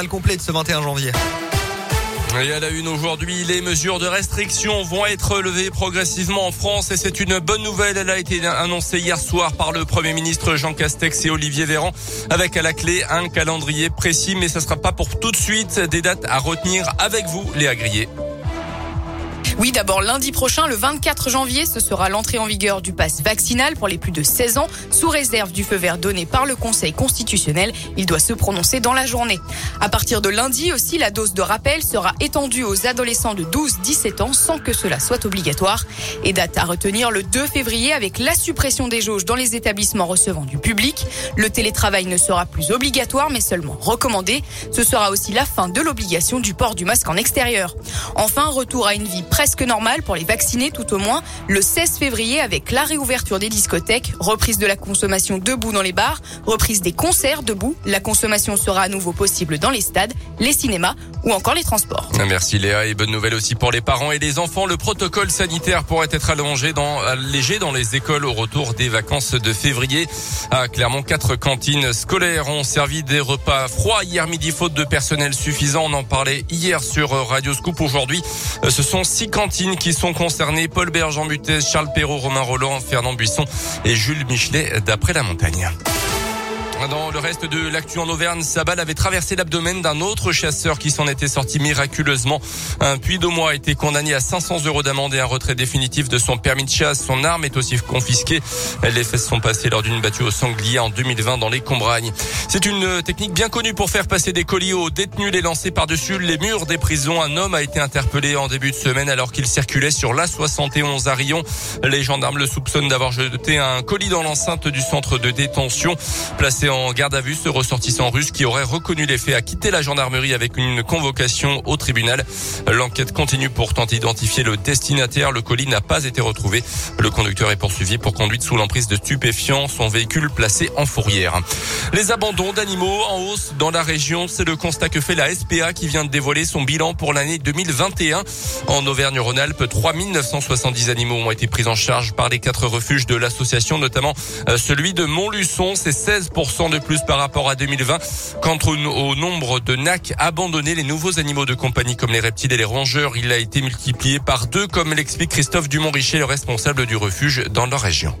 Le complet de ce 21 janvier. Et à la une aujourd'hui, les mesures de restriction vont être levées progressivement en France et c'est une bonne nouvelle. Elle a été annoncée hier soir par le Premier ministre Jean Castex et Olivier Véran avec à la clé un calendrier précis, mais ça sera pas pour tout de suite. Des dates à retenir avec vous, les agriers. Oui, d'abord lundi prochain, le 24 janvier, ce sera l'entrée en vigueur du pass vaccinal pour les plus de 16 ans, sous réserve du feu vert donné par le Conseil constitutionnel. Il doit se prononcer dans la journée. À partir de lundi aussi, la dose de rappel sera étendue aux adolescents de 12-17 ans sans que cela soit obligatoire. Et date à retenir le 2 février avec la suppression des jauges dans les établissements recevant du public. Le télétravail ne sera plus obligatoire mais seulement recommandé. Ce sera aussi la fin de l'obligation du port du masque en extérieur. Enfin, retour à une vie presque presque normal pour les vaccinés tout au moins le 16 février avec la réouverture des discothèques, reprise de la consommation debout dans les bars, reprise des concerts debout. La consommation sera à nouveau possible dans les stades, les cinémas ou encore les transports. Merci Léa et bonne nouvelle aussi pour les parents et les enfants. Le protocole sanitaire pourrait être allongé dans, allégé dans les écoles au retour des vacances de février. À Clermont, quatre cantines scolaires ont servi des repas froids hier midi faute de personnel suffisant. On en parlait hier sur Radio Scoop. Aujourd'hui, ce sont six cantines qui sont concernées. Paul Bergeant Mutez, Charles Perrault, Romain Roland, Fernand Buisson et Jules Michelet d'après la montagne. Dans le reste de l'actu en Auvergne, sa balle avait traversé l'abdomen d'un autre chasseur qui s'en était sorti miraculeusement. Un puits a été condamné à 500 euros d'amende et un retrait définitif de son permis de chasse. Son arme est aussi confisquée. Les fesses sont passées lors d'une battue au sanglier en 2020 dans les Combragnes. C'est une technique bien connue pour faire passer des colis aux détenus, les lancer par-dessus les murs des prisons. Un homme a été interpellé en début de semaine alors qu'il circulait sur l'A71 à Rion. Les gendarmes le soupçonnent d'avoir jeté un colis dans l'enceinte du centre de détention. Placé en garde à vue ce ressortissant russe qui aurait reconnu les faits a quitté la gendarmerie avec une convocation au tribunal. L'enquête continue pour tenter d'identifier le destinataire. Le colis n'a pas été retrouvé. Le conducteur est poursuivi pour conduite sous l'emprise de stupéfiants. Son véhicule placé en fourrière. Les abandons d'animaux en hausse dans la région, c'est le constat que fait la SPA qui vient de dévoiler son bilan pour l'année 2021. En Auvergne-Rhône-Alpes, 3970 animaux ont été pris en charge par les quatre refuges de l'association, notamment euh, celui de Montluçon. C'est 16% de plus par rapport à 2020. Quant au, nombre de NAC abandonnés, les nouveaux animaux de compagnie comme les reptiles et les rongeurs, il a été multiplié par deux, comme l'explique Christophe Dumont-Richer, le responsable du refuge dans leur région.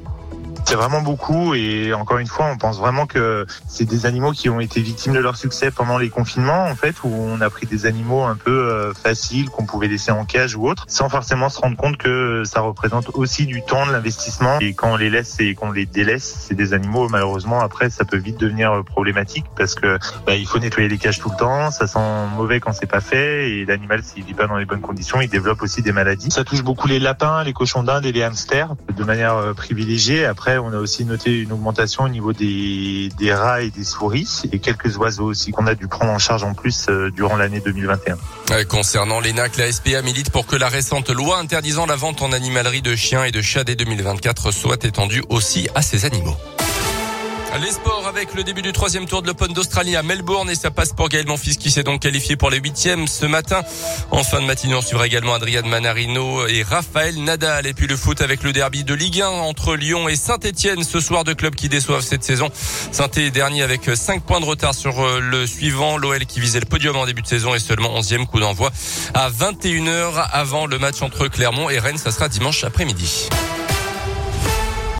C'est vraiment beaucoup et encore une fois, on pense vraiment que c'est des animaux qui ont été victimes de leur succès pendant les confinements, en fait, où on a pris des animaux un peu euh, faciles qu'on pouvait laisser en cage ou autre, sans forcément se rendre compte que ça représente aussi du temps, de l'investissement. Et quand on les laisse et qu'on les délaisse, c'est des animaux, malheureusement, après, ça peut vite devenir euh, problématique parce que bah, il faut nettoyer les cages tout le temps, ça sent mauvais quand c'est pas fait et l'animal, s'il vit pas dans les bonnes conditions, il développe aussi des maladies. Ça touche beaucoup les lapins, les cochons d'Inde et les hamsters de manière euh, privilégiée. Après, on a aussi noté une augmentation au niveau des, rats et des souris et quelques oiseaux aussi qu'on a dû prendre en charge en plus euh, durant l'année 2021. Concernant les NAC, la SPA milite pour que la récente loi interdisant la vente en animalerie de chiens et de chats dès 2024 soit étendue aussi à ces animaux. Les sports avec le début du troisième tour de l'Open d'Australie à Melbourne et ça passe pour Gaël Monfils qui s'est donc qualifié pour les huitièmes ce matin. En fin de matinée, on suivra également Adrian Manarino et Raphaël Nadal. Et puis le foot avec le derby de Ligue 1 entre Lyon et Saint-Etienne ce soir, deux clubs qui déçoivent cette saison. saint est dernier avec 5 points de retard sur euh, le suivant. L'OL qui visait le podium en début de saison et seulement 11e coup d'envoi à 21h avant le match entre Clermont et Rennes. Ça sera dimanche après-midi.